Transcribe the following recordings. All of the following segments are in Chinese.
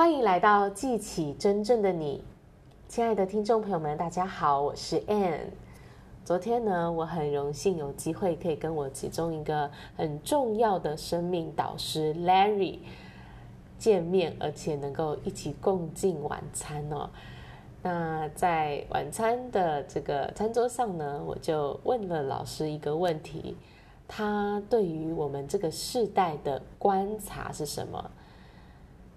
欢迎来到记起真正的你，亲爱的听众朋友们，大家好，我是 Ann。昨天呢，我很荣幸有机会可以跟我其中一个很重要的生命导师 Larry 见面，而且能够一起共进晚餐哦。那在晚餐的这个餐桌上呢，我就问了老师一个问题：他对于我们这个世代的观察是什么？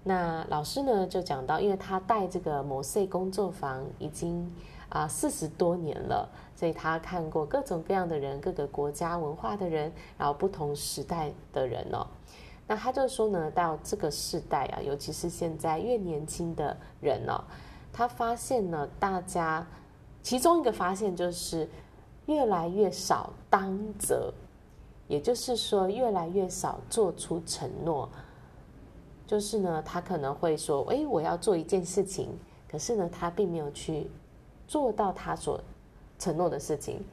那老师呢就讲到，因为他带这个摩赛工作坊已经啊四十多年了，所以他看过各种各样的人，各个国家文化的人，然后不同时代的人哦。那他就说呢，到这个世代啊，尤其是现在越年轻的人哦，他发现呢，大家其中一个发现就是越来越少当责，也就是说越来越少做出承诺。就是呢，他可能会说：“诶，我要做一件事情，可是呢，他并没有去做到他所承诺的事情。”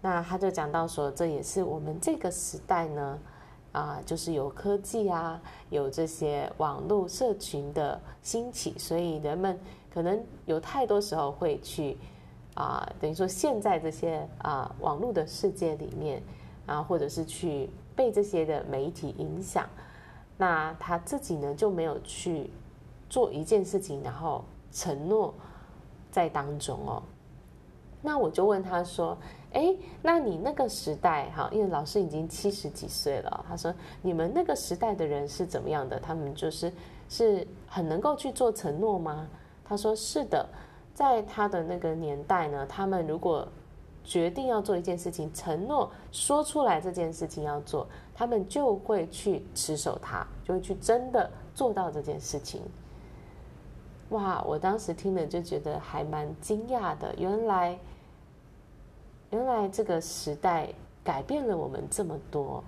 那他就讲到说，这也是我们这个时代呢，啊，就是有科技啊，有这些网络社群的兴起，所以人们可能有太多时候会去啊，等于说现在这些啊网络的世界里面啊，或者是去被这些的媒体影响。那他自己呢，就没有去做一件事情，然后承诺在当中哦。那我就问他说：“哎，那你那个时代哈，因为老师已经七十几岁了，他说你们那个时代的人是怎么样的？他们就是是很能够去做承诺吗？”他说：“是的，在他的那个年代呢，他们如果……”决定要做一件事情，承诺说出来这件事情要做，他们就会去持守它，就会去真的做到这件事情。哇！我当时听了就觉得还蛮惊讶的，原来，原来这个时代改变了我们这么多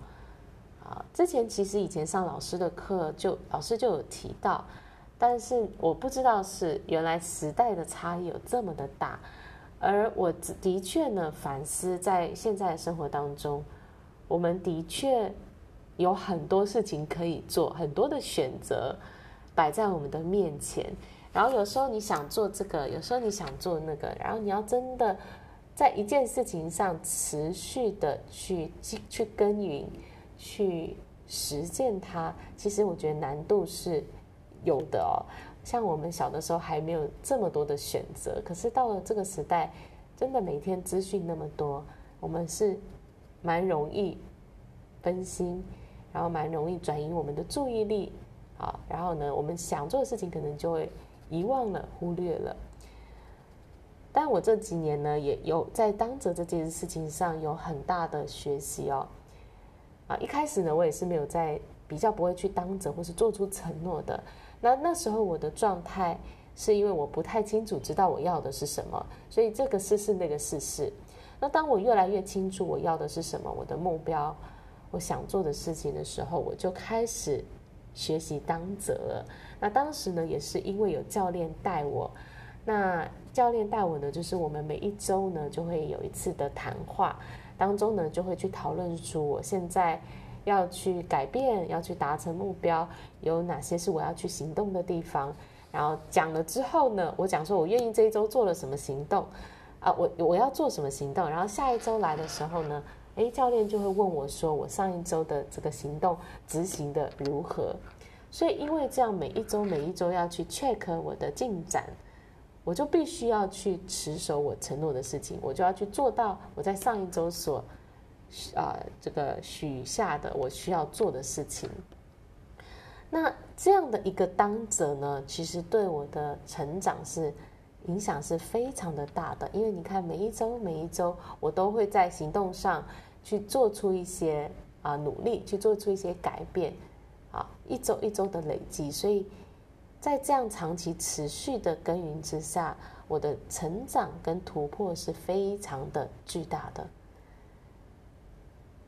啊！之前其实以前上老师的课就，老师就有提到，但是我不知道是原来时代的差异有这么的大。而我的确呢，反思在现在的生活当中，我们的确有很多事情可以做，很多的选择摆在我们的面前。然后有时候你想做这个，有时候你想做那个，然后你要真的在一件事情上持续的去去耕耘，去实践它。其实我觉得难度是有的哦。像我们小的时候还没有这么多的选择，可是到了这个时代，真的每天资讯那么多，我们是蛮容易分心，然后蛮容易转移我们的注意力，啊，然后呢，我们想做的事情可能就会遗忘了、忽略了。但我这几年呢，也有在当责这件事情上有很大的学习哦。啊，一开始呢，我也是没有在比较不会去当责或是做出承诺的。那那时候我的状态是因为我不太清楚知道我要的是什么，所以这个试试那个试试。那当我越来越清楚我要的是什么，我的目标，我想做的事情的时候，我就开始学习当责。那当时呢，也是因为有教练带我。那教练带我呢，就是我们每一周呢就会有一次的谈话，当中呢就会去讨论出我现在。要去改变，要去达成目标，有哪些是我要去行动的地方？然后讲了之后呢，我讲说我愿意这一周做了什么行动，啊，我我要做什么行动？然后下一周来的时候呢，诶，教练就会问我说，我上一周的这个行动执行的如何？所以因为这样，每一周每一周要去 check 我的进展，我就必须要去持守我承诺的事情，我就要去做到我在上一周所。啊，这个许下的我需要做的事情，那这样的一个当责呢，其实对我的成长是影响是非常的大的。因为你看，每一周每一周，我都会在行动上去做出一些啊努力，去做出一些改变，啊，一周一周的累积，所以在这样长期持续的耕耘之下，我的成长跟突破是非常的巨大的。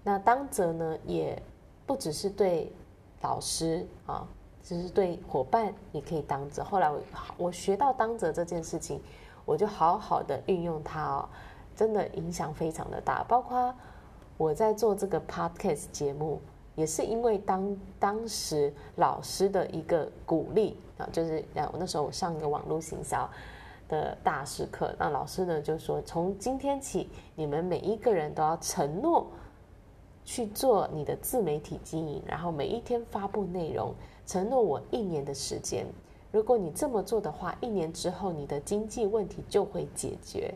那当责呢，也不只是对老师啊，只是对伙伴也可以当责。后来我我学到当责这件事情，我就好好的运用它哦，真的影响非常的大。包括我在做这个 podcast 节目也是因为当当时老师的一个鼓励啊，就是我那时候我上一个网络行销的大师课，那老师呢就说，从今天起，你们每一个人都要承诺去做你的自媒体经营，然后每一天发布内容，承诺我一年的时间。如果你这么做的话，一年之后你的经济问题就会解决。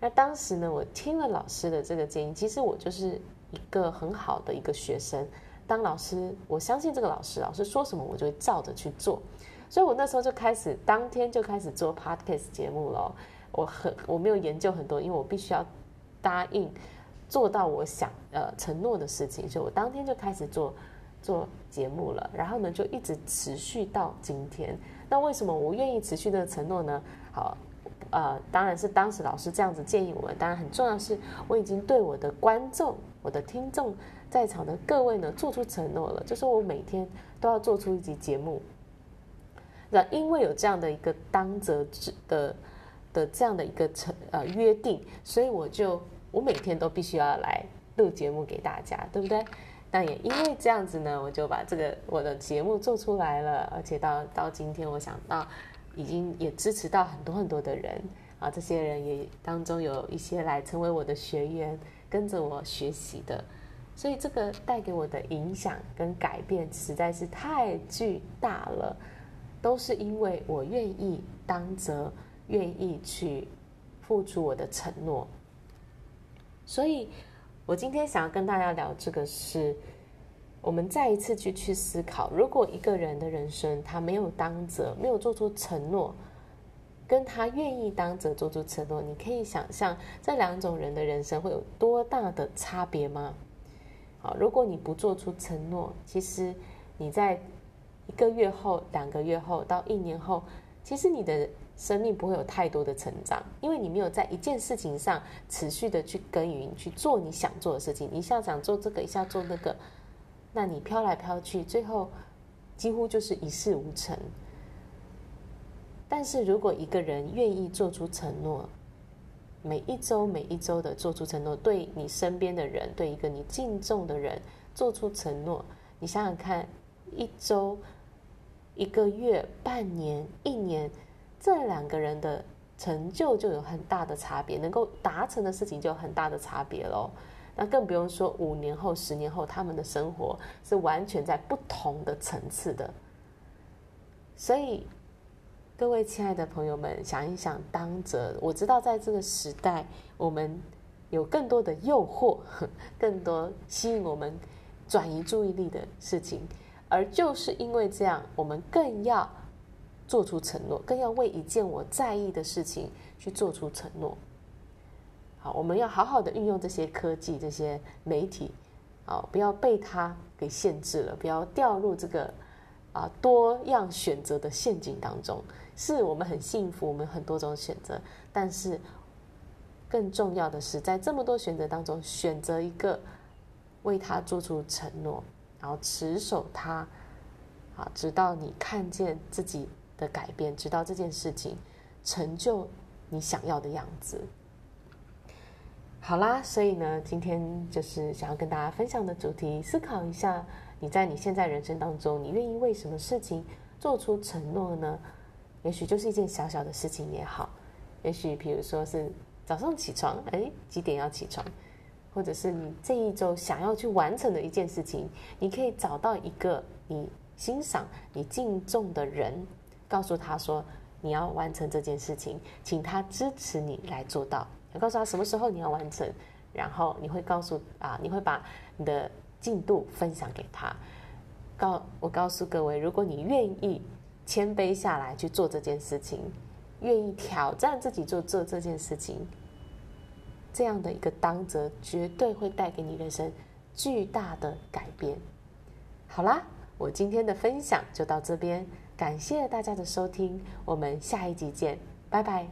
那当时呢，我听了老师的这个建议，其实我就是。一个很好的一个学生，当老师，我相信这个老师，老师说什么我就会照着去做，所以我那时候就开始，当天就开始做 podcast 节目了。我很我没有研究很多，因为我必须要答应做到我想呃承诺的事情，所以我当天就开始做做节目了。然后呢，就一直持续到今天。那为什么我愿意持续的承诺呢？好。呃，当然是当时老师这样子建议我们。当然很重要是，我已经对我的观众、我的听众，在场的各位呢，做出承诺了，就是我每天都要做出一集节目。那因为有这样的一个当责之的的这样的一个承呃约定，所以我就我每天都必须要来录节目给大家，对不对？那也因为这样子呢，我就把这个我的节目做出来了，而且到到今天，我想到。已经也支持到很多很多的人啊，这些人也当中有一些来成为我的学员，跟着我学习的，所以这个带给我的影响跟改变实在是太巨大了，都是因为我愿意当责，愿意去付出我的承诺，所以我今天想要跟大家聊这个是。我们再一次去去思考，如果一个人的人生他没有当责，没有做出承诺，跟他愿意当责做出承诺，你可以想象这两种人的人生会有多大的差别吗？好，如果你不做出承诺，其实你在一个月后、两个月后到一年后，其实你的生命不会有太多的成长，因为你没有在一件事情上持续的去耕耘，去做你想做的事情，一下想做这个，一下做那个。那你飘来飘去，最后几乎就是一事无成。但是如果一个人愿意做出承诺，每一周每一周的做出承诺，对你身边的人，对一个你敬重的人做出承诺，你想想看，一周、一个月、半年、一年，这两个人的成就就有很大的差别，能够达成的事情就有很大的差别喽。那更不用说五年后、十年后，他们的生活是完全在不同的层次的。所以，各位亲爱的朋友们，想一想，当着，我知道在这个时代，我们有更多的诱惑，更多吸引我们转移注意力的事情，而就是因为这样，我们更要做出承诺，更要为一件我在意的事情去做出承诺。好，我们要好好的运用这些科技、这些媒体，啊，不要被它给限制了，不要掉入这个啊多样选择的陷阱当中。是我们很幸福，我们很多种选择，但是更重要的是，在这么多选择当中，选择一个为他做出承诺，然后持守他，啊，直到你看见自己的改变，直到这件事情成就你想要的样子。好啦，所以呢，今天就是想要跟大家分享的主题，思考一下，你在你现在人生当中，你愿意为什么事情做出承诺呢？也许就是一件小小的事情也好，也许比如说是早上起床，哎，几点要起床，或者是你这一周想要去完成的一件事情，你可以找到一个你欣赏、你敬重的人，告诉他说你要完成这件事情，请他支持你来做到。要告诉他什么时候你要完成，然后你会告诉啊，你会把你的进度分享给他。告我告诉各位，如果你愿意谦卑下来去做这件事情，愿意挑战自己做做这件事情，这样的一个当责，绝对会带给你人生巨大的改变。好啦，我今天的分享就到这边，感谢大家的收听，我们下一集见，拜拜。